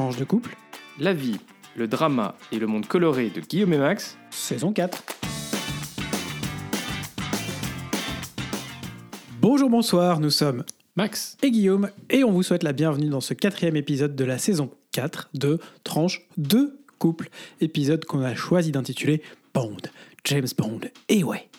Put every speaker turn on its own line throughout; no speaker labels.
Tranche de couple,
La vie, le drama et le monde coloré de Guillaume et Max.
saison 4. Bonjour, bonsoir, nous sommes
Max
et Guillaume et on vous souhaite la bienvenue dans ce quatrième épisode de la saison 4 de Tranche de couple, épisode qu'on a choisi d'intituler Bond, James Bond. Et ouais.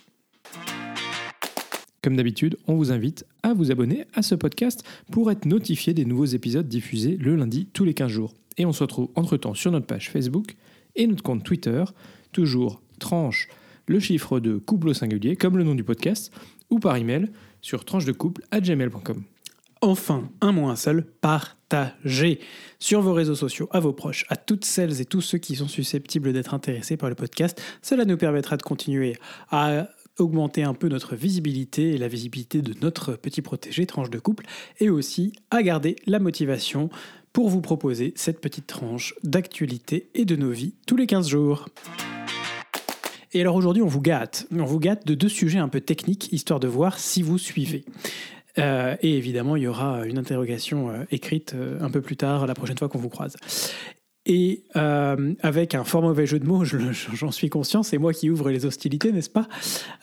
Comme d'habitude, on vous invite à vous abonner à ce podcast pour être notifié des nouveaux épisodes diffusés le lundi tous les 15 jours. Et on se retrouve entre-temps sur notre page Facebook et notre compte Twitter, toujours tranche le chiffre de couple au singulier, comme le nom du podcast, ou par email sur tranchedecouple à gmail.com.
Enfin, un mot, un seul, partagez sur vos réseaux sociaux, à vos proches, à toutes celles et tous ceux qui sont susceptibles d'être intéressés par le podcast. Cela nous permettra de continuer à augmenter un peu notre visibilité et la visibilité de notre petit protégé, tranche de couple, et aussi à garder la motivation pour vous proposer cette petite tranche d'actualité et de nos vies tous les 15 jours. Et alors aujourd'hui, on vous gâte. On vous gâte de deux sujets un peu techniques, histoire de voir si vous suivez. Euh, et évidemment, il y aura une interrogation euh, écrite euh, un peu plus tard, la prochaine fois qu'on vous croise. Et euh, avec un fort mauvais jeu de mots, j'en suis conscient, c'est moi qui ouvre les hostilités, n'est-ce pas?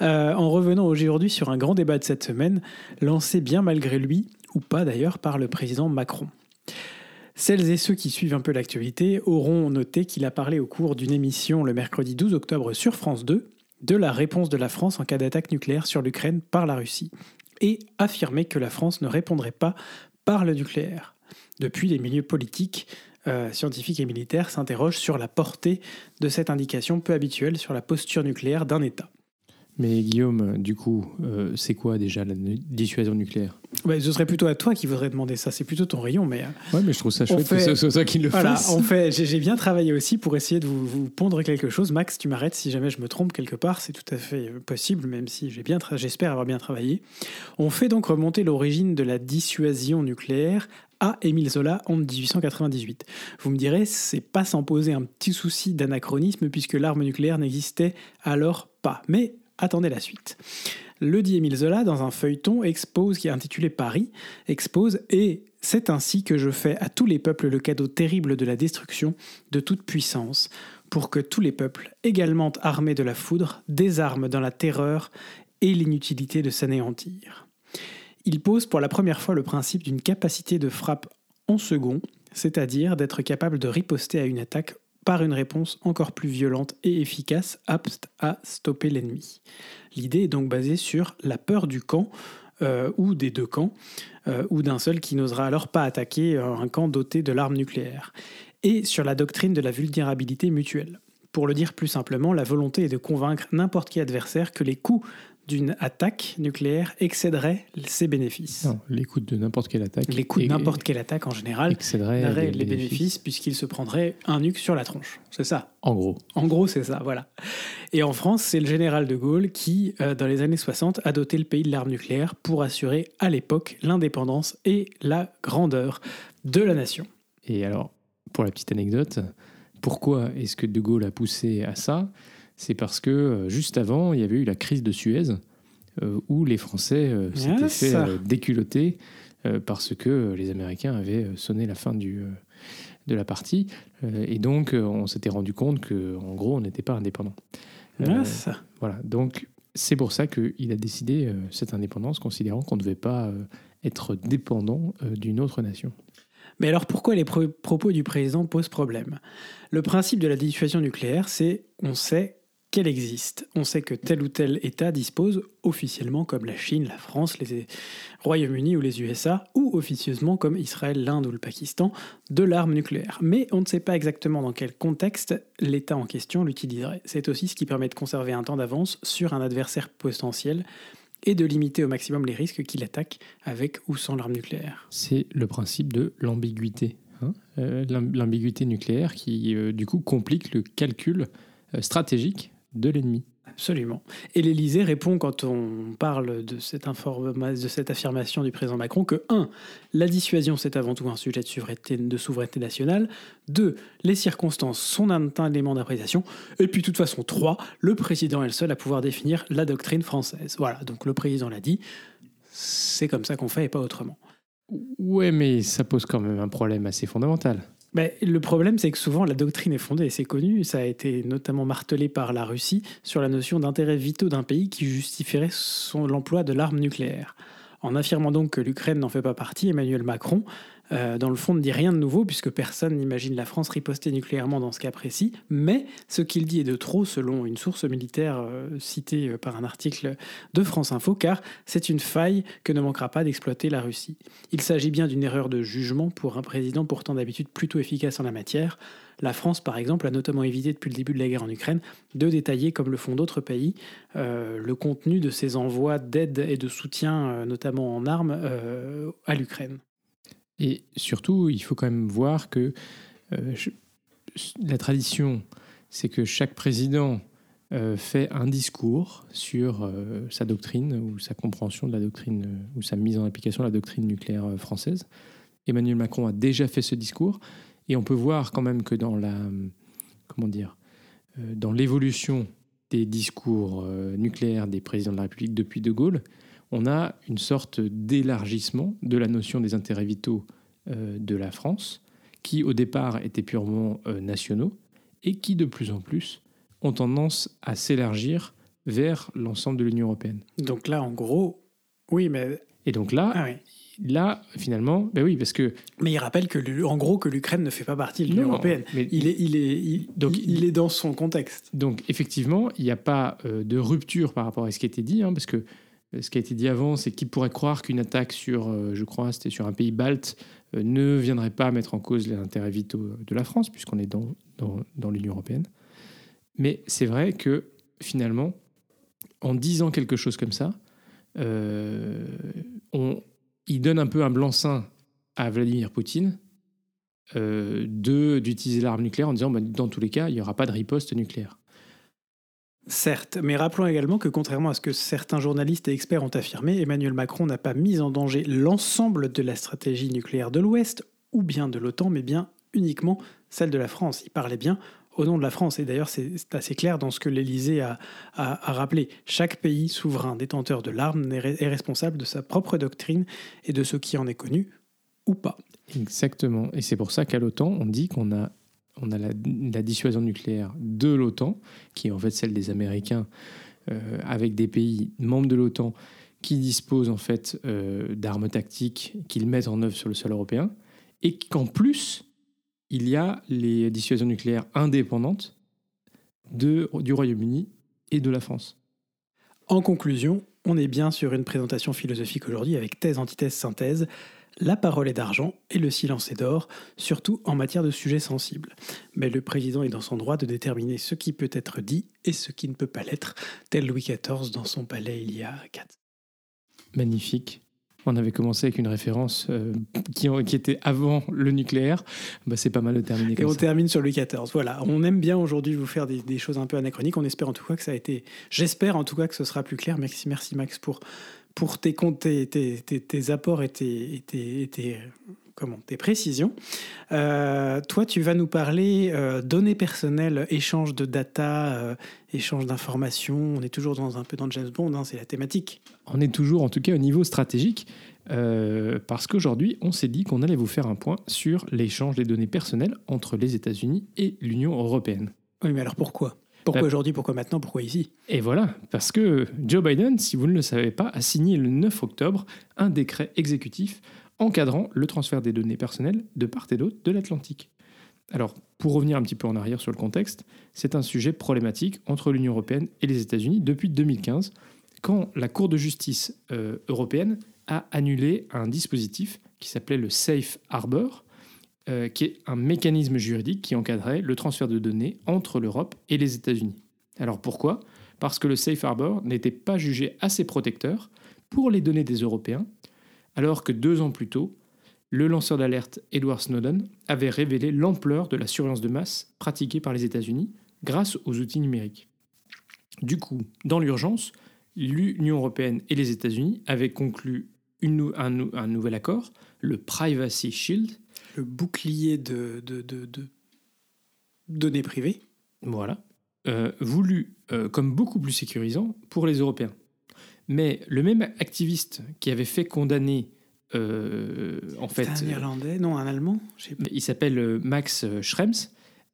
Euh, En revenant aujourd'hui sur un grand débat de cette semaine, lancé bien malgré lui, ou pas d'ailleurs, par le président Macron. Celles et ceux qui suivent un peu l'actualité auront noté qu'il a parlé au cours d'une émission le mercredi 12 octobre sur France 2 de la réponse de la France en cas d'attaque nucléaire sur l'Ukraine par la Russie et affirmé que la France ne répondrait pas par le nucléaire. Depuis, les milieux politiques, euh, scientifiques et militaires s'interrogent sur la portée de cette indication peu habituelle sur la posture nucléaire d'un État.
Mais Guillaume, du coup, euh, c'est quoi déjà la dissuasion nucléaire?
Ouais, ce serait plutôt à toi qui voudrais demander ça, c'est plutôt ton rayon, mais euh,
Ouais, mais je trouve ça
On
chouette
fait-
que ce soit toi qui le
Voilà,
fasse.
en fait, j'ai j'ai bien travaillé aussi pour essayer de vous, vous pondre quelque chose. Max, tu m'arrêtes si jamais je me trompe quelque part, c'est tout à fait euh, possible, même si j'ai bien, j'espère avoir bien travaillé. On fait donc remonter l'origine de la dissuasion nucléaire à Émile Zola en 1898. Vous me direz, c'est pas sans poser un petit souci d'anachronisme puisque l'arme nucléaire n'existait alors pas. Mais attendez la suite. Le dit Émile Zola dans un feuilleton expose qui est intitulé Paris, expose et c'est ainsi que je fais à tous les peuples le cadeau terrible de la destruction de toute puissance, pour que tous les peuples, également armés de la foudre, désarment dans la terreur et l'inutilité de s'anéantir. Il pose pour la première fois le principe d'une capacité de frappe en second, c'est-à-dire d'être capable de riposter à une attaque par une réponse encore plus violente et efficace, apte à stopper l'ennemi. L'idée est donc basée sur la peur du camp, euh, ou des deux camps, euh, ou d'un seul qui n'osera alors pas attaquer euh, un camp doté de l'arme nucléaire, et sur la doctrine de la vulnérabilité mutuelle. Pour le dire plus simplement, la volonté est de convaincre n'importe qui adversaire que les coûts d'une attaque nucléaire excéderaient ses bénéfices.
Non, les coûts de n'importe quelle attaque.
Les coûts de n'importe quelle attaque en général
excéderaient
excéderaient les bénéfices puisqu'il se prendrait un nuque sur la tronche. C'est ça.
En gros.
En gros, c'est ça, voilà. Et en France, c'est le général de Gaulle qui, euh, dans les années 60, a doté le pays de l'arme nucléaire pour assurer à l'époque l'indépendance et la grandeur de la nation.
Et alors, pour la petite anecdote, pourquoi est-ce que De Gaulle a poussé à ça? C'est parce que euh, juste avant, il y avait eu la crise de Suez, euh, où les Français euh, s'étaient fait euh, parce que les Américains avaient sonné la fin du, de la partie. Et donc, on s'était rendu compte qu'en gros, on n'était pas indépendant. Euh, voilà, donc c'est pour ça qu'il a décidé cette indépendance, considérant qu'on ne devait pas être dépendant d'une autre nation.
Mais alors pourquoi les pro- propos du président posent problème? Le principe de la dissuasion nucléaire, c'est on sait qu'elle existe. On sait que tel ou tel État dispose officiellement comme la Chine, la France, les Royaume-Uni ou les USA, ou officieusement comme Israël, l'Inde ou le Pakistan, de l'arme nucléaire. Mais on ne sait pas exactement dans quel contexte l'État en question l'utiliserait. C'est aussi ce qui permet de conserver un temps d'avance sur un adversaire potentiel et de limiter au maximum les risques qu'il attaque avec ou sans l'arme nucléaire.
c'est le principe de l'ambiguïté. hein. Euh, l'am- L'ambiguïté nucléaire qui, euh, du coup, complique le calcul euh, stratégique de l'ennemi.
Absolument. Et l'Élysée répond quand on parle de cette, de cette affirmation du président Macron que 1. La dissuasion, c'est avant tout un sujet de souveraineté, de souveraineté nationale. 2. Les circonstances sont un élément d'appréciation. Et puis, de toute façon, 3. Le président est le seul à pouvoir définir la doctrine française. Voilà, donc le président l'a dit. C'est comme ça qu'on fait et pas autrement.
Ouais, mais ça pose quand même un problème assez fondamental.
Le problème, c'est que souvent la doctrine est fondée, et c'est connu, ça a été notamment martelé par la Russie, sur la notion d'intérêts vitaux d'un pays qui justifierait l'emploi de l'arme nucléaire. En affirmant donc que l'Ukraine n'en fait pas partie, Emmanuel Macron euh, dans le fond, ne dit rien de nouveau, puisque personne n'imagine la France riposter nucléairement dans ce cas précis, mais ce qu'il dit est de trop, selon une source militaire euh, citée euh, par un article de France Info, car c'est une faille que ne manquera pas d'exploiter la Russie. Il s'agit bien d'une erreur de jugement pour un président pourtant d'habitude plutôt efficace en la matière. La France, par exemple, a notamment évité depuis le début de la guerre en Ukraine de détailler, comme le font d'autres pays, le contenu de ses envois d'aide et de soutien, notamment en armes, à l'Ukraine.
Et surtout, il faut quand même voir que euh, la tradition, c'est que chaque président euh, fait un discours sur euh, sa doctrine ou sa compréhension de la doctrine ou sa mise en application de la doctrine nucléaire française. Emmanuel Macron a déjà fait ce discours et on peut voir quand même que dans la comment dire dans l'évolution des discours nucléaires des présidents de la République depuis De Gaulle, on a une sorte d'élargissement de la notion des intérêts vitaux euh, de la France, qui au départ étaient purement euh, nationaux, et qui de plus en plus ont tendance à s'élargir vers l'ensemble de l'Union européenne.
Donc là, en gros, oui, mais...
Et donc là, ah là, finalement, ben oui, parce que.
Mais il rappelle que, en gros, que l'Ukraine ne fait pas partie de l'Union européenne. Mais il est, il est, donc il, est dans son contexte.
Donc effectivement, il n'y a pas euh, de rupture par rapport à ce qui a été dit, hein, parce que ce qui a été dit avant, c'est qui pourrait croire qu'une attaque sur, euh, je crois, c'était sur un pays balte, euh, ne viendrait pas mettre en cause les intérêts vitaux de la France, puisqu'on est dans, l'Union européenne. Mais c'est vrai que finalement, en disant quelque chose comme ça, euh, on, il donne un peu un blanc-seing à Vladimir Poutine de d'utiliser l'arme nucléaire en disant bah, dans tous les cas, il n'y aura pas de riposte nucléaire.
Certes, mais rappelons également que contrairement à ce que certains journalistes et experts ont affirmé, Emmanuel Macron n'a pas mis en danger l'ensemble de la stratégie nucléaire de l'Ouest ou bien de l'OTAN, mais bien uniquement celle de la France. Il parlait bien au nom de la France. Et d'ailleurs, c'est assez clair dans ce que l'Élysée a, rappelé. Chaque pays souverain détenteur de l'arme est responsable de sa propre doctrine et de ce qui en est connu ou pas.
Exactement. Et c'est pour ça qu'à l'OTAN, on dit qu'on a on a la, dissuasion nucléaire de l'OTAN, qui est en fait celle des Américains, euh, avec des pays membres de l'OTAN qui disposent en fait euh, d'armes tactiques qu'ils mettent en œuvre sur le sol européen, et qu'en plus, il y a les dissuasions nucléaires indépendantes du Royaume-Uni et de la France.
En conclusion, on est bien sur une présentation philosophique aujourd'hui avec thèse, antithèse, synthèse la parole est d'argent et le silence est d'or, surtout en matière de sujets sensibles. Mais le président est dans son droit de déterminer ce qui peut être dit et ce qui ne peut pas l'être, tel Louis XIV dans son palais il y a quatre.
Magnifique. On avait commencé avec une référence euh, qui, était avant le nucléaire. Bah, c'est pas mal de terminer
Et on termine sur Louis XIV. Voilà, on aime bien aujourd'hui vous faire des, des, choses un peu anachroniques. On espère en tout cas que ça a été. J'espère en tout cas que ce sera plus clair. Merci, merci Max pour pour tes, tes, tes, tes apports et tes, comment, tes précisions. Euh, toi, tu vas nous parler euh, données personnelles, échange de data, euh, échange d'informations. On est toujours dans un peu dans James Bond, hein, c'est la thématique.
On est toujours, en tout cas, au niveau stratégique, parce qu'aujourd'hui, on s'est dit qu'on allait vous faire un point sur l'échange des données personnelles entre les États-Unis et l'Union européenne.
Oui, mais alors pourquoi? Pourquoi aujourd'hui Pourquoi maintenant Pourquoi ici?
Et voilà, parce que Joe Biden, si vous ne le savez pas, a signé le 9 octobre un décret exécutif encadrant le transfert des données personnelles de part et d'autre de l'Atlantique. Alors, pour revenir un petit peu en arrière sur le contexte, c'est un sujet problématique entre l'Union européenne et les États-Unis depuis 2015, quand la Cour de justice euh, européenne a annulé un dispositif qui s'appelait le Safe Harbor, euh, qui est un mécanisme juridique qui encadrait le transfert de données entre l'Europe et les États-Unis. Alors pourquoi? Parce que le Safe Harbor n'était pas jugé assez protecteur pour les données des Européens, alors que deux ans plus tôt, le lanceur d'alerte Edward Snowden avait révélé l'ampleur de la surveillance de masse pratiquée par les États-Unis grâce aux outils numériques. Du coup, dans l'urgence, l'Union européenne et les États-Unis avaient conclu un, nouvel accord, le Privacy Shield,
le bouclier de, données privées.
Voilà. Euh, voulu euh, comme beaucoup plus sécurisant pour les Européens. Mais le même activiste qui avait fait condamner euh, en fait,
un Irlandais, non, un Allemand
il s'appelle Max Schrems,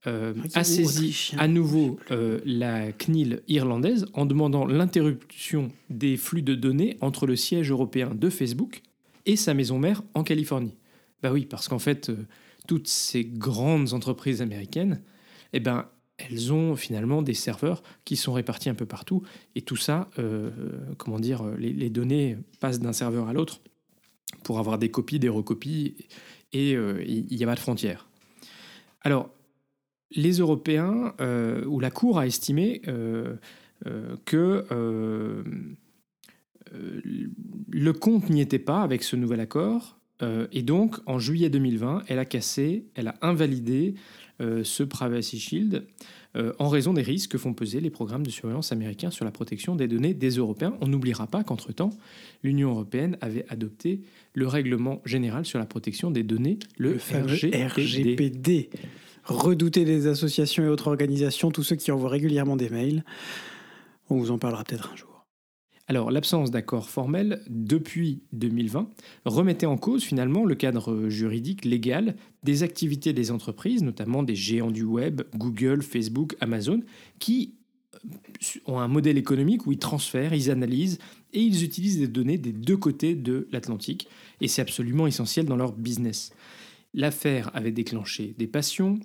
euh,
Ok,
a saisi à nouveau euh, la CNIL irlandaise en demandant l'interruption des flux de données entre le siège européen de Facebook et sa maison mère en Californie. Bah oui, parce qu'en fait, euh, toutes ces grandes entreprises américaines, eh ben, elles ont finalement des serveurs qui sont répartis un peu partout. Et tout ça, euh, comment dire, les, les données passent d'un serveur à l'autre pour avoir des copies, des recopies, et euh, il n'y a pas de frontières. Alors, les Européens, euh, ou la Cour a estimé euh, euh, que euh, euh, le compte n'y était pas avec ce nouvel accord, euh, et donc en juillet 2020, elle a cassé, elle a invalidé euh, ce Privacy Shield euh, en raison des risques que font peser les programmes de surveillance américains sur la protection des données des Européens. On n'oubliera pas qu'entre-temps, l'Union européenne avait adopté le règlement général sur la protection des données, le, RGPD.
RGPD. Redouté des associations et autres organisations, tous ceux qui envoient régulièrement des mails. On vous en parlera peut-être un jour.
Alors, l'absence d'accord formel depuis 2020 remettait en cause finalement le cadre juridique légal des activités des entreprises, notamment des géants du web, Google, Facebook, Amazon, qui euh, ont un modèle économique où ils transfèrent, ils analysent et ils utilisent des données des deux côtés de l'Atlantique. Et c'est absolument essentiel dans leur business. L'affaire avait déclenché des passions.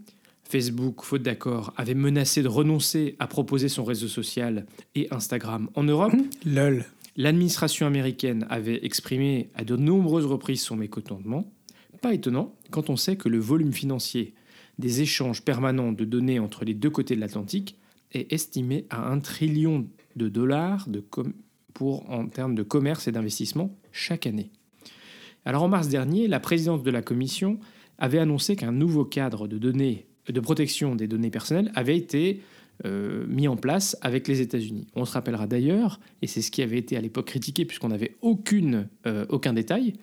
Facebook, faute d'accord, avait menacé de renoncer à proposer son réseau social et Instagram en Europe.
LOL.
L'administration américaine avait exprimé à de nombreuses reprises son mécontentement. Pas étonnant quand on sait que le volume financier des échanges permanents de données entre les deux côtés de l'Atlantique est estimé à un trillion de dollars de pour, en termes de commerce et d'investissement chaque année. Alors en mars dernier, la présidente de la commission avait annoncé qu'un nouveau cadre de données de protection des données personnelles avait été euh, mis en place avec les États-Unis. On se rappellera d'ailleurs, et c'est ce qui avait été à l'époque critiqué puisqu'on n'avait aucune, euh, aucun détail,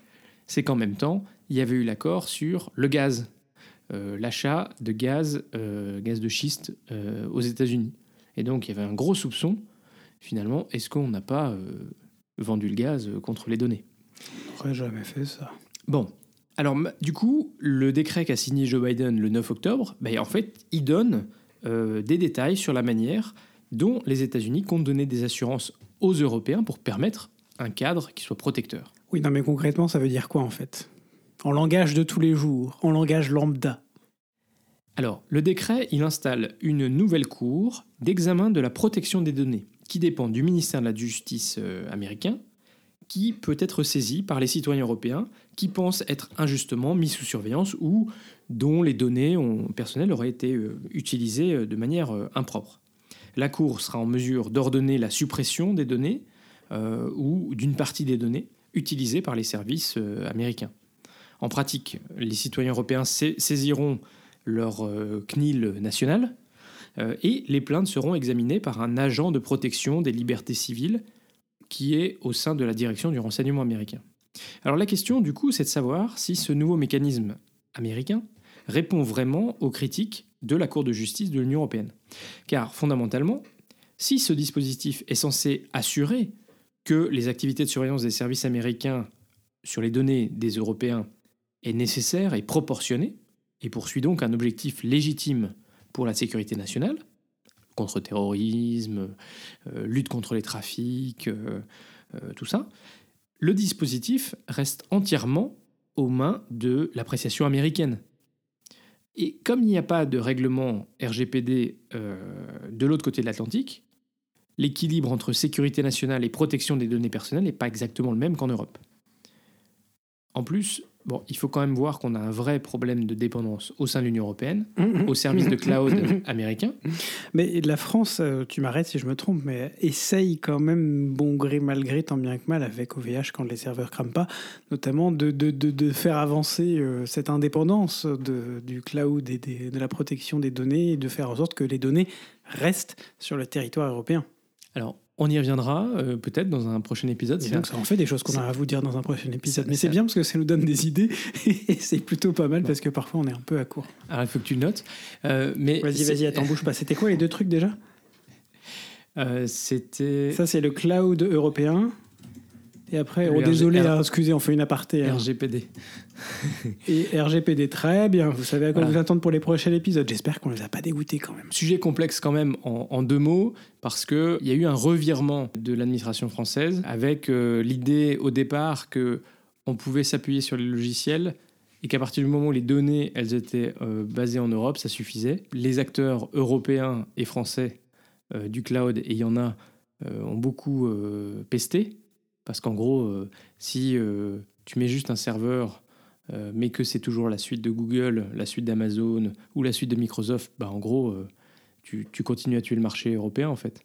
c'est qu'en même temps, il y avait eu l'accord sur le gaz, euh, l'achat de gaz, gaz de schiste aux États-Unis. Et donc il y avait un gros soupçon, finalement, est-ce qu'on n'a pas vendu le gaz contre les données?
J'aurais jamais fait ça.
Bon, alors du coup, le décret qu'a signé Joe Biden le 9 octobre, ben, en fait, il donne euh, des détails sur la manière dont les États-Unis comptent donner des assurances aux Européens pour permettre un cadre qui soit protecteur.
Oui, non, mais concrètement, ça veut dire quoi en fait? En langage de tous les jours, en langage lambda.
Alors, le décret, il installe une nouvelle cour d'examen de la protection des données, qui dépend du ministère de la Justice euh, américain, qui peut être saisi par les citoyens européens qui pensent être injustement mis sous surveillance ou dont les données personnelles auraient été euh, utilisées euh, de manière euh, impropre. La Cour sera en mesure d'ordonner la suppression des données ou d'une partie des données utilisées par les services américains. En pratique, les citoyens européens sa- saisiront leur CNIL national et les plaintes seront examinées par un agent de protection des libertés civiles qui est au sein de la direction du renseignement américain. Alors la question du coup c'est de savoir si ce nouveau mécanisme américain répond vraiment aux critiques de la Cour de justice de l'Union européenne. Car fondamentalement, si ce dispositif est censé assurer que les activités de surveillance des services américains sur les données des Européens est nécessaire et proportionné, et poursuit donc un objectif légitime pour la sécurité nationale, contre le terrorisme, euh, lutte contre les trafics, euh, euh, tout ça, le dispositif reste entièrement aux mains de l'appréciation américaine. Et comme il n'y a pas de règlement RGPD de l'autre côté de l'Atlantique, l'équilibre entre sécurité nationale et protection des données personnelles n'est pas exactement le même qu'en Europe. En plus, bon, il faut quand même voir qu'on a un vrai problème de dépendance au sein de l'Union européenne, au service de cloud américain.
Mais la France, euh, tu m'arrêtes si je me trompe, mais essaye quand même, bon gré mal gré, tant bien que mal, avec OVH quand les serveurs crament pas, notamment de, de, de, de faire avancer euh, cette indépendance de, du cloud et des- de la protection des données et de faire en sorte que les données restent sur le territoire européen.
Alors, on y reviendra euh, peut-être dans un prochain épisode.
Et donc ça en fait des choses qu'on a à vous dire dans un prochain épisode. Mais c'est bien parce que ça nous donne des idées et c'est plutôt pas mal parce que parfois on est un peu à court.
Alors, il faut que tu le notes. Euh, mais
Vas-y, vas-y, attends, bouge pas. C'était quoi les deux trucs déjà?
Euh, C'était.
Ça, c'est le cloud européen. Et après, oh, désolé,
R-
hein, excusez, on fait une aparté. hein.
RGPD.
Et RGPD, très bien. Vous savez à quoi
Voilà.
vous attendre pour les prochains épisodes. J'espère qu'on les a pas dégoûtés quand même.
Sujet complexe quand même en, en deux mots, parce qu'il y a eu un revirement de l'administration française avec euh, l'idée au départ que on pouvait s'appuyer sur les logiciels et qu'à partir du moment où les données elles étaient euh, basées en Europe, ça suffisait. Les acteurs européens et français euh, du cloud, et il y en a, ont beaucoup pesté, parce qu'en gros, euh, si euh, tu mets juste un serveur euh, mais que c'est toujours la suite de Google, la suite d'Amazon ou la suite de Microsoft, bah en gros, tu, tu continues à tuer le marché européen en fait.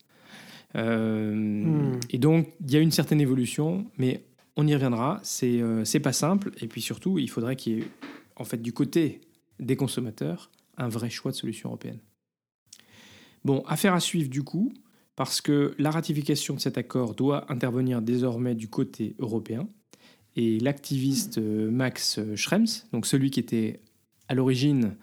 Euh,
Hmm.
Et donc, il y a une certaine évolution, mais on y reviendra. C'est euh, pas simple. Et puis surtout, il faudrait qu'il y ait, en fait, du côté des consommateurs, un vrai choix de solution européenne. Bon, affaire à suivre du coup, parce que la ratification de cet accord doit intervenir désormais du côté européen. Et l'activiste euh, Max Schrems, donc celui qui était à l'origine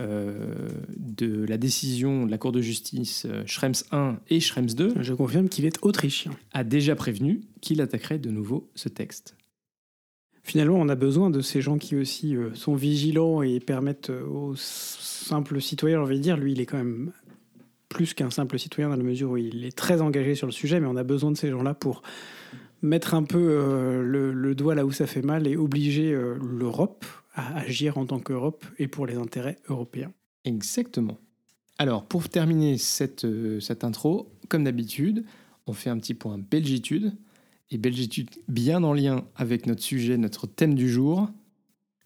euh, de la décision de la Cour de justice euh, Schrems 1 et Schrems 2,
Je confirme qu'il est autrichien.
a déjà prévenu qu'il attaquerait de nouveau ce texte.
Finalement, on a besoin de ces gens qui aussi sont vigilants et permettent aux simples citoyens, j'ai envie de dire, lui, il est quand même plus qu'un simple citoyen dans la mesure où il est très engagé sur le sujet, mais on a besoin de ces gens-là pour mettre un peu euh, le, le doigt là où ça fait mal et obliger euh, l'Europe à agir en tant qu'Europe et pour les intérêts européens.
Exactement. Alors, pour terminer cette, euh, cette intro, comme d'habitude, on fait un petit point Belgitude. Et Belgitude, bien en lien avec notre sujet, notre thème du jour.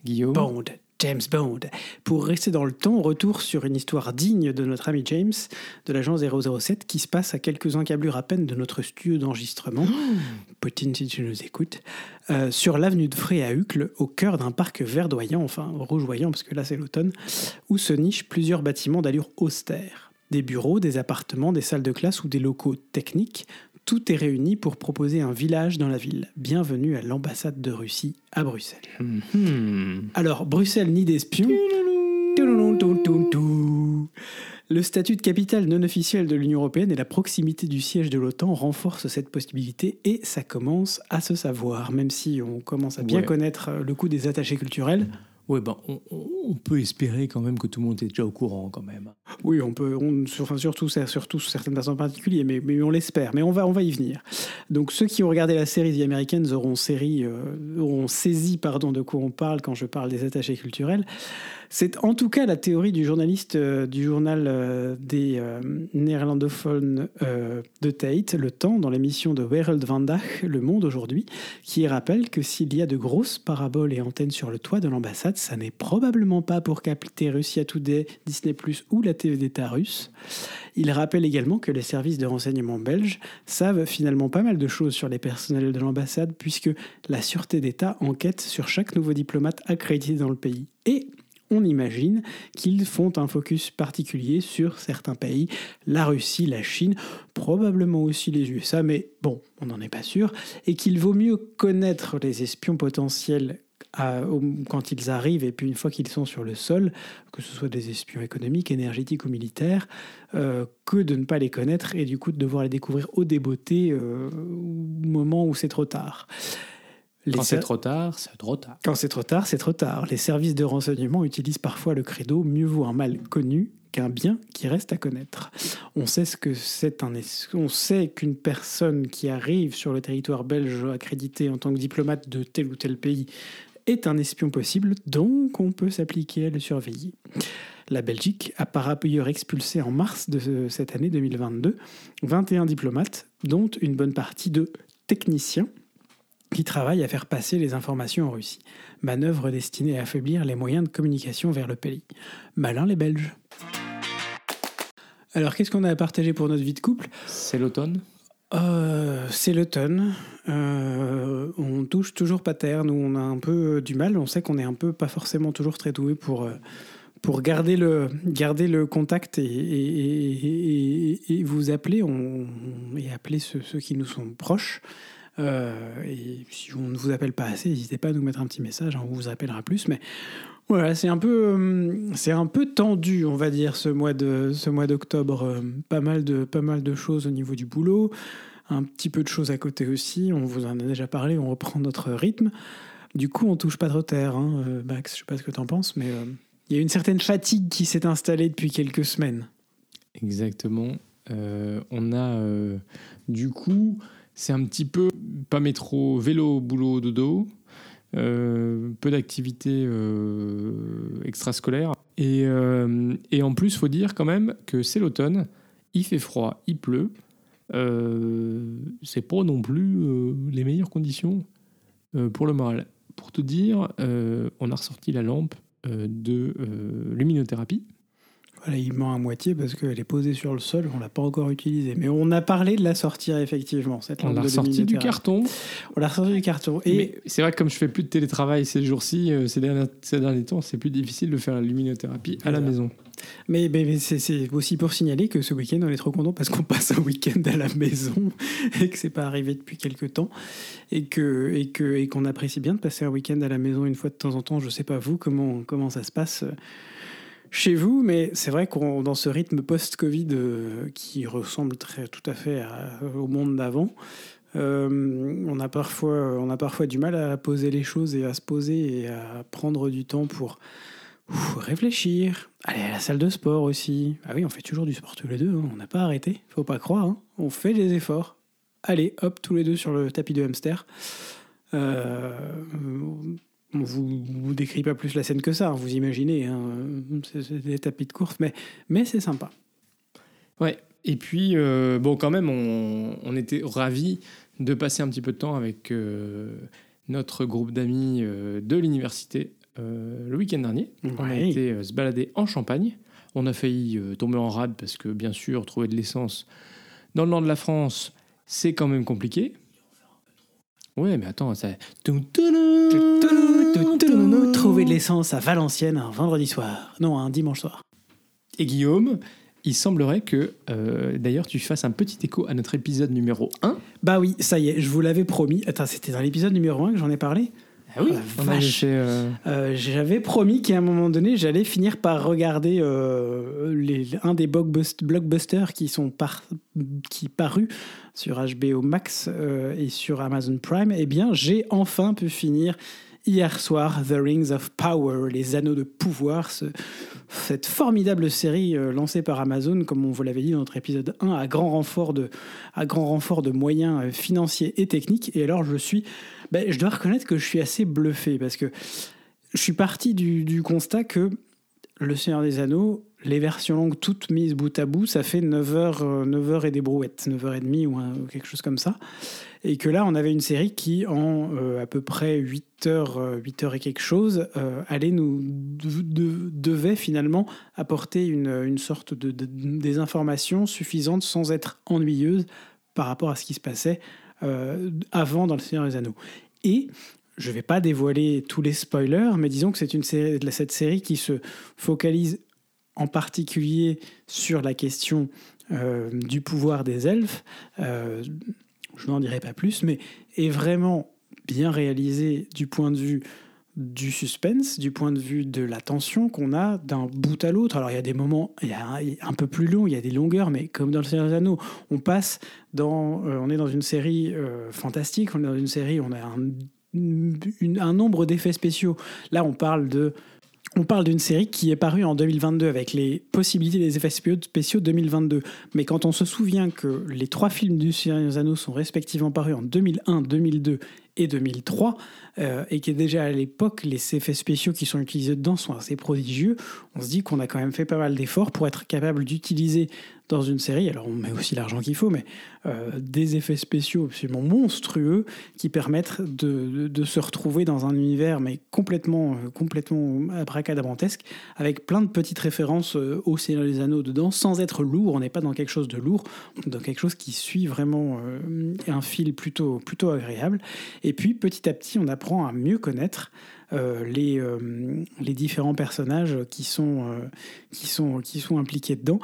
Guillaume.
Bond, James Bond. Pour rester dans le temps, retour sur une histoire digne de notre ami James de l'agent 007 qui se passe à quelques encablures à peine de notre studio d'enregistrement. Poutine, si tu nous écoutes. euh, sur l'avenue de Frey à Uccle, au cœur d'un parc verdoyant, enfin rougeoyant parce que là c'est l'automne, où se nichent plusieurs bâtiments d'allure austère. Des bureaux, des appartements, des salles de classe ou des locaux techniques, tout est réuni pour proposer un village dans la ville. Bienvenue à l'ambassade de Russie à Bruxelles.
Mhm.
Alors, Bruxelles ni d'espions. Le statut de capitale non officielle de l'Union européenne et la proximité du siège de l'OTAN renforcent cette possibilité et ça commence à se savoir, même si on commence à bien
Ouais.
connaître le coût des attachés culturels.
Ouais, ben, on, peut espérer quand même que tout le monde est déjà au courant quand même.
Oui, on peut, enfin, surtout, surtout certaines personnes en particulier, mais, on l'espère. Mais on va, on va y venir. Donc ceux qui ont regardé la série The Americans auront, euh, auront saisi pardon, de quoi on parle quand je parle des attachés culturels. C'est en tout cas la théorie du journaliste euh, du journal euh, des euh, néerlandophones de Tate, Le Temps, dans l'émission de Wereld Vandaag, Le Monde aujourd'hui, qui rappelle que s'il y a de grosses paraboles et antennes sur le toit de l'ambassade, ça n'est probablement pas pour capter Russia Today, Disney+, ou la TV d'État russe. Il rappelle également que les services de renseignement belges savent finalement pas mal de choses sur les personnels de l'ambassade, puisque la sûreté d'État enquête sur chaque nouveau diplomate accrédité dans le pays. Et on imagine qu'ils font un focus particulier sur certains pays, la Russie, la Chine, probablement aussi les USA, mais bon, on n'en est pas sûr, et qu'il vaut mieux connaître les espions potentiels au- quand ils arrivent et puis une fois qu'ils sont sur le sol, que ce soit des espions économiques, énergétiques ou militaires, euh, que de ne pas les connaître et du coup de devoir les découvrir au débeauté euh, au moment où c'est trop tard. Les
Quand c'est trop tard, c'est trop tard.
quand c'est trop tard, c'est trop tard. Les services de renseignement utilisent parfois le credo mieux vaut un mal connu qu'un bien qui reste à connaître. On sait ce que c'est un on sait qu'une personne qui arrive sur le territoire belge accrédité en tant que diplomate de tel ou tel pays est un espion possible, donc on peut s'appliquer à le surveiller. La Belgique a par ailleurs expulsé en mars de ce- cette année 2022 21 diplomates, dont une bonne partie de techniciens qui travaillent à faire passer les informations en Russie. Manœuvre destinée à affaiblir les moyens de communication vers le pays. Malin les Belges. Alors qu'est-ce qu'on a à partager pour notre vie de couple?
C'est l'automne
Euh, C'est l'automne. Euh, on touche toujours pas terre. Nous, on a un peu du mal. On sait qu'on est un peu pas forcément toujours très doué pour, euh, pour garder, le, garder le contact et, et- et- et- et vous appeler. On, et appeler ceux, ceux qui nous sont proches. Euh, et si on ne vous appelle pas assez, n'hésitez pas à nous mettre un petit message. hein, on vous appellera plus. Mais voilà, c'est un peu, euh, c'est un peu tendu, on va dire, ce mois de, ce mois d'octobre. Euh, Pas mal de, pas mal de choses au niveau du boulot, un petit peu de choses à côté aussi. On vous en a déjà parlé, on reprend notre rythme. Du coup, on touche pas trop terre, hein, Max. Je sais pas ce que tu en penses, mais il y a une certaine fatigue qui s'est installée depuis quelques semaines.
Exactement. On a du coup, c'est un petit peu pas métro, vélo, boulot, dodo. peu d'activités extrascolaires. Et, et, en plus, faut dire quand même que c'est l'automne, il fait froid, il pleut. c'est pas non plus les meilleures conditions pour le moral. Pour te dire, on a ressorti la lampe de luminothérapie
voilà, il ment à moitié parce qu'elle est posée sur le sol, on l'a pas encore utilisée. Mais on a parlé de la sortir effectivement, cette
On l'a ressorti du carton.
On l'a ressorti du carton.
Et c'est vrai que comme je fais plus de télétravail ces jours-ci, euh, ces, derniers, ces derniers temps, c'est plus difficile de faire la luminothérapie à la maison.
Mais, mais, c'est aussi pour signaler que ce week-end, on est trop content parce qu'on passe un week-end à la maison et que c'est pas arrivé depuis quelques temps et que et que et qu'on apprécie bien de passer un week-end à la maison une fois de temps en temps. Je sais pas vous comment comment ça se passe chez vous, mais c'est vrai qu'on dans ce rythme post-Covid euh, qui ressemble très, tout à fait au monde d'avant, euh, on, a parfois, on a parfois du mal à poser les choses et à se poser et à prendre du temps pour réfléchir. Aller à la salle de sport aussi. Ah oui, on fait toujours du sport tous les deux, hein. on n'a pas arrêté, faut pas croire, hein. on fait des efforts. Allez, hop, tous les deux sur le tapis de hamster. Euh, on vous, vous décrit pas plus la scène que ça, hein, vous imaginez, hein, c'est des tapis de course, mais, mais c'est sympa.
Ouais, et puis, euh, bon, quand même, on, était ravis de passer un petit peu de temps avec euh, notre groupe d'amis euh, de l'université le week-end dernier. On a été se balader en Champagne. On a failli tomber en rade parce que, bien sûr, trouver de l'essence dans le nord de la France, c'est quand même compliqué. Ouais, mais attends, ça.
De l'essence à Valenciennes un vendredi soir. Non, un dimanche soir.
Et Guillaume, il semblerait que, euh, d'ailleurs, tu fasses un petit écho à notre épisode numéro 1.
Bah oui, ça y est, je vous l'avais promis. Attends, c'était dans l'épisode numéro 1 que j'en ai parlé
ah oui, oh
euh, euh, J'avais promis qu'à un moment donné, j'allais finir par regarder les, un des blockbusters qui sont par, qui parus sur HBO Max et sur Amazon Prime. Eh bien, j'ai enfin pu finir hier soir The Rings of Power, les anneaux de pouvoir, cette formidable série euh, lancée par Amazon, comme on vous l'avait dit dans notre épisode 1, à grand renfort de, à grand renfort de moyens euh, financiers et techniques. Et alors je suis, ben, je dois reconnaître que je suis assez bluffé parce que je suis parti du, du constat que Le Seigneur des Anneaux, les versions longues toutes mises bout à bout, ça fait 9h, 9h euh, et des brouettes, 9h30 ou, ou quelque chose comme ça. Et que là, on avait une série qui, en euh, à peu près 8 heures, 8 euh, heures et quelque chose, allait nous devait finalement apporter une, une sorte de, des informations suffisantes sans être ennuyeuse par rapport à ce qui se passait avant dans Le Seigneur des Anneaux. Et je ne vais pas dévoiler tous les spoilers, mais disons que c'est une série, cette série qui se focalise en particulier sur la question du pouvoir des elfes je n'en dirai pas plus, mais est vraiment bien réalisé du point de vue du suspense, du point de vue de la tension qu'on a d'un bout à l'autre. Alors il y a des moments il y a un, peu plus longs, il y a des longueurs, mais comme dans le Seigneur des Anneaux, on passe dans, euh, on est dans une série euh, fantastique, on est dans une série, on a un nombre d'effets spéciaux. Là, on parle de on parle d'une série qui est parue en 2022 avec les possibilités des effets spéciaux 2022. Mais quand on se souvient que les trois films du Seigneur des Anneaux sont respectivement parus en 2001, 2002 et 2003, euh, et que déjà à l'époque, les effets spéciaux qui sont utilisés dedans sont assez prodigieux, on se dit qu'on a quand même fait pas mal d'efforts pour être capable d'utiliser dans une série, alors on met aussi l'argent qu'il faut, mais euh, des effets spéciaux absolument monstrueux qui permettent de, se retrouver dans un univers mais complètement, euh, complètement abracadabrantesque, avec plein de petites références euh, au Seigneur des Anneaux dedans, sans être lourd, on n'est pas dans quelque chose de lourd, est dans quelque chose qui suit vraiment un fil plutôt, plutôt agréable. Puis petit à petit, on apprend à mieux connaître euh, les, euh, les différents personnages qui sont, euh, qui, sont, impliqués dedans.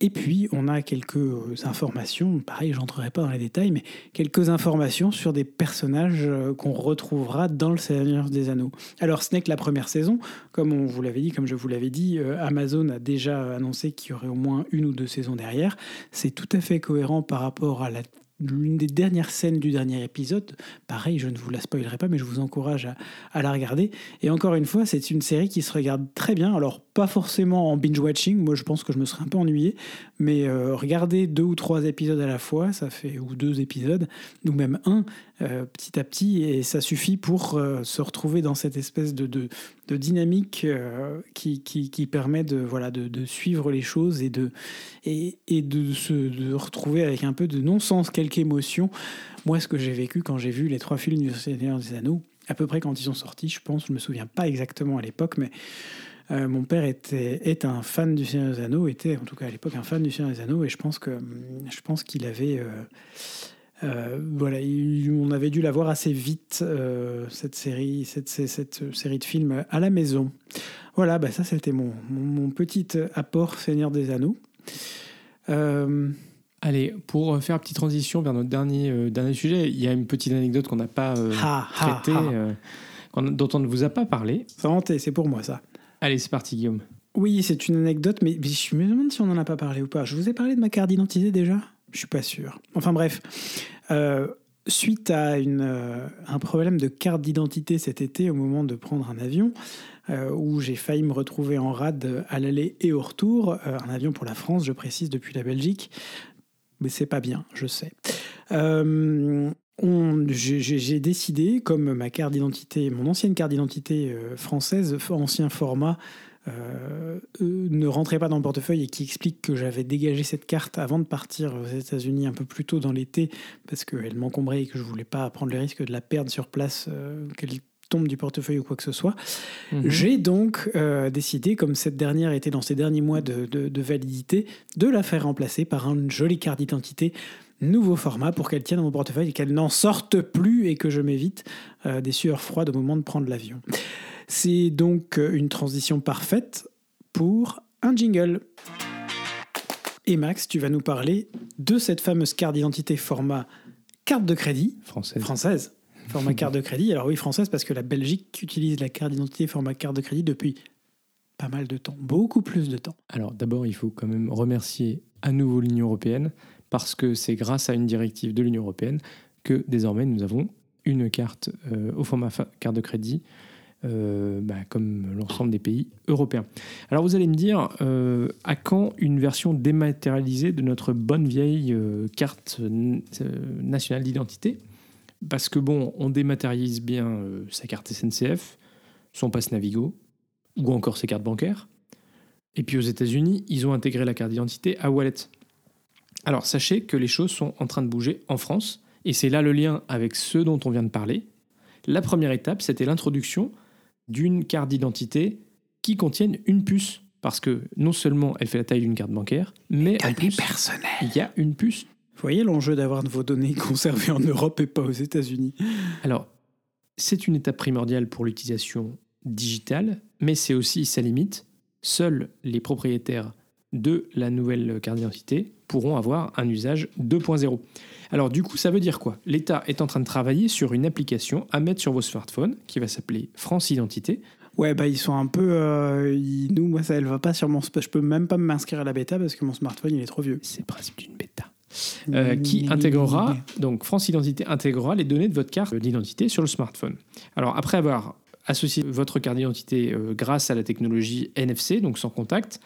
Et puis, on a quelques informations, pareil, j'entrerai pas dans les détails, mais quelques informations sur des personnages qu'on retrouvera dans Le Seigneur des Anneaux. Alors, ce n'est que la première saison. Comme je vous l'avais dit, Amazon a déjà annoncé qu'il y aurait au moins une ou deux saisons derrière. C'est tout à fait cohérent par rapport à la l'une des dernières scènes du dernier épisode. Pareil, je ne vous la spoilerai pas, mais je vous encourage à, la regarder. Et encore une fois, c'est une série qui se regarde très bien. Alors, pas forcément en binge-watching, moi je pense que je me serais un peu ennuyé, mais euh, regarder deux ou trois épisodes à la fois, ça fait, ou deux épisodes, ou même un, euh, petit à petit, et ça suffit pour euh, se retrouver dans cette espèce de, dynamique qui, qui, permet de, suivre les choses et de, se retrouver avec un peu de non-sens, émotion. Moi, ce que j'ai vécu quand j'ai vu les trois films du Seigneur des Anneaux, à peu près quand ils sont sortis, je pense, je me souviens pas exactement à l'époque, mais euh, mon père était, est un fan du Seigneur des Anneaux, était en tout cas à l'époque un fan du Seigneur des Anneaux, et je pense que je pense qu'il avait euh, euh, voilà, on avait dû la voir assez vite cette série, cette, série de films à la maison. Voilà, bah ça c'était mon, petit apport Seigneur des Anneaux.
Allez, pour faire une petite transition vers notre dernier, dernier sujet, il y a une petite anecdote qu'on n'a pas traitée, dont on ne vous a pas parlé.
C'est pour moi ça.
Allez, c'est parti, Guillaume.
Oui, c'est une anecdote, mais je me demande si on n'en a pas parlé ou pas. Je vous ai parlé de ma carte d'identité déjà? Je suis pas sûr. Enfin bref, euh, suite à une, euh, un problème de carte d'identité cet été au moment de prendre un avion, euh, où j'ai failli me retrouver en rade à l'aller et au retour, un avion pour la France, je précise, depuis la Belgique, mais c'est pas bien, je sais. J'ai décidé, comme ma carte d'identité, mon ancienne carte d'identité euh, française, ancien format, euh, ne rentrait pas dans le portefeuille et qui explique que j'avais dégagé cette carte avant de partir aux États-Unis un peu plus tôt dans l'été parce qu'elle m'encombrait et que je voulais pas prendre le risque de la perdre sur place, euh, tombe du portefeuille ou quoi que ce soit. Mhm. J'ai donc décidé, comme cette dernière était dans ses derniers mois de, de validité, de la faire remplacer par une jolie carte d'identité nouveau format pour qu'elle tienne dans mon portefeuille et qu'elle n'en sorte plus et que je m'évite euh, des sueurs froides au moment de prendre l'avion. C'est donc euh, une transition parfaite pour un jingle. Et Max, tu vas nous parler de cette fameuse carte d'identité format carte de crédit
française.
française. Format carte de crédit. Alors oui, française parce que la Belgique utilise la carte d'identité format carte de crédit depuis pas mal de temps, beaucoup plus de temps.
Alors d'abord, il faut quand même remercier à nouveau l'Union européenne parce que c'est grâce à une directive de l'Union européenne que désormais nous avons une carte euh, au format carte de crédit, euh, bah, comme l'ensemble des pays européens. Alors vous allez me dire, euh, à quand une version dématérialisée de notre bonne vieille carte nationale d'identité? Parce que bon, on dématérialise bien sa carte SNCF, son passe Navigo, ou encore ses cartes bancaires. Et puis aux États-Unis, ils ont intégré la carte d'identité à Wallet. Alors sachez que les choses sont en train de bouger en France, et c'est là le lien avec ce dont on vient de parler. La première étape, c'était l'introduction d'une carte d'identité qui contienne une puce, parce que non seulement elle fait la taille d'une carte bancaire, mais en plus, il y a une puce.
Vous voyez l'enjeu d'avoir vos données conservées en Europe et pas aux États-Unis
Alors, c'est une étape primordiale pour l'utilisation digitale, mais c'est aussi sa limite. Seuls les propriétaires de la nouvelle carte d'identité pourront avoir un usage 2.0. Alors du coup, ça veut dire quoi? L'État est en train de travailler sur une application à mettre sur vos smartphones qui va s'appeler France Identité.
Ouais, bah ils sont un peu. Euh, nous, moi, ça, elle va pas sur mon. Je peux même pas m'inscrire à la bêta parce que mon smartphone, il est trop vieux.
C'est le principe d'une bêta. Euh, qui intégrera, donc France Identité intégrera les données de votre carte d'identité sur le smartphone. Alors après avoir associé votre carte d'identité euh, grâce à la technologie NFC, donc sans contact,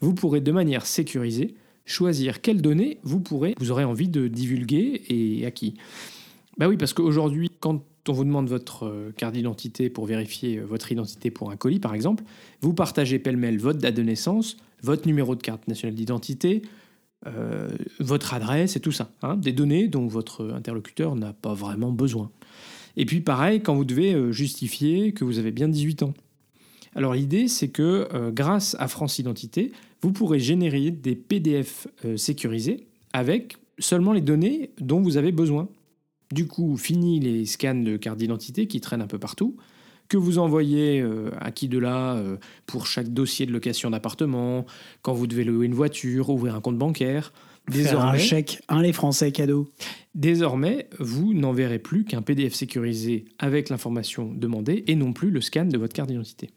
vous pourrez de manière sécurisée choisir quelles données vous pourrez, vous aurez envie de divulguer et à qui. Bah oui, parce qu'aujourd'hui, quand on vous demande votre euh, carte d'identité pour vérifier votre identité pour un colis, par exemple, vous partagez pêle-mêle votre date de naissance, votre numéro de carte nationale d'identité, euh, votre adresse et tout ça. Hein, des données dont votre interlocuteur n'a pas vraiment besoin. Et puis pareil, quand vous devez justifier que vous avez bien 18 ans. Alors l'idée, c'est que euh, grâce à France Identité, vous pourrez générer des PDF euh, sécurisés avec seulement les données dont vous avez besoin. Du coup, fini les scans de carte d'identité qui traînent un peu partout, que vous envoyez euh, à qui de là pour chaque dossier de location d'appartement, quand vous devez louer une voiture, ouvrir un compte bancaire.
Désormais, un chèque, un les Français cadeau.
Désormais, vous n'enverrez plus qu'un PDF sécurisé avec l'information demandée et non plus le scan de votre carte d'identité.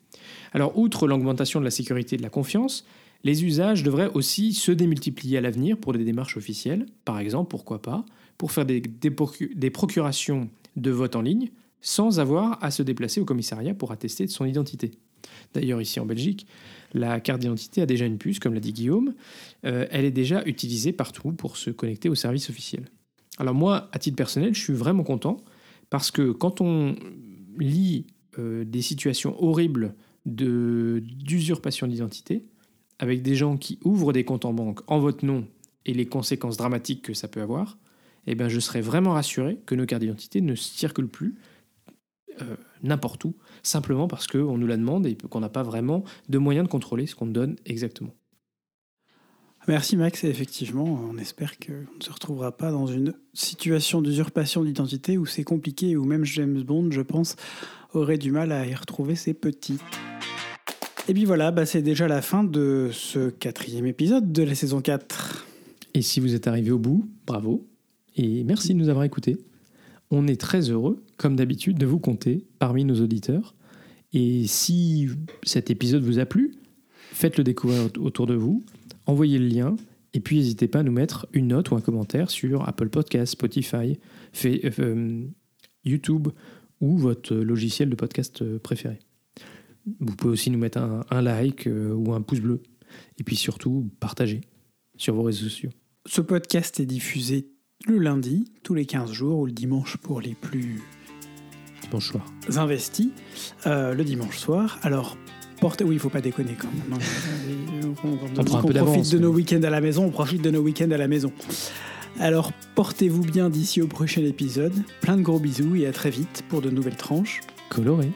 Alors, outre l'augmentation de la sécurité et de la confiance, les usages devraient aussi se démultiplier à l'avenir pour des démarches officielles. Par exemple, pourquoi pas, pour faire des, des procurations de vote en ligne sans avoir à se déplacer au commissariat pour attester de son identité. D'ailleurs, ici en Belgique, la carte d'identité a déjà une puce, comme l'a dit Guillaume. Euh, elle est déjà utilisée partout pour se connecter au service officiel. Alors moi, à titre personnel, je suis vraiment content parce que quand on lit euh, des situations horribles d'usurpation d'identité, avec des gens qui ouvrent des comptes en banque en votre nom et les conséquences dramatiques que ça peut avoir, eh ben, je serais vraiment rassuré que nos cartes d'identité ne circulent plus euh, n'importe où, simplement parce qu'on nous la demande et qu'on n'a pas vraiment de moyens de contrôler ce qu'on donne exactement.
Merci Max, et effectivement, on espère qu'on ne se retrouvera pas dans une situation d'usurpation d'identité où c'est compliqué, où même James Bond, je pense, aurait du mal à y retrouver ses petits. Et puis voilà, bah c'est déjà la fin de ce quatrième épisode de la saison 4.
Et si vous êtes arrivé au bout, bravo, et merci de nous avoir écoutés. On est très heureux, comme d'habitude, de vous compter parmi nos auditeurs. Et si cet épisode vous a plu, faites-le découvrir autour de vous, envoyez le lien, et puis n'hésitez pas à nous mettre une note ou un commentaire sur Apple Podcast, Spotify, euh, YouTube ou votre logiciel de podcast euh, préféré. Vous pouvez aussi nous mettre un, like euh, ou un pouce bleu. Et puis surtout, partagez sur vos réseaux sociaux.
Ce podcast est diffusé le lundi, tous les 15 jours, ou le dimanche pour les plus
dimanche soir.
investis, euh, le dimanche soir. Alors, portez... Oui, il faut pas déconner quand même. On, on, profite de nos week-ends à la maison, on profite de nos week-ends à la maison. Alors, portez-vous bien d'ici au prochain épisode. Plein de gros bisous et à très vite pour de nouvelles tranches.
Colorées.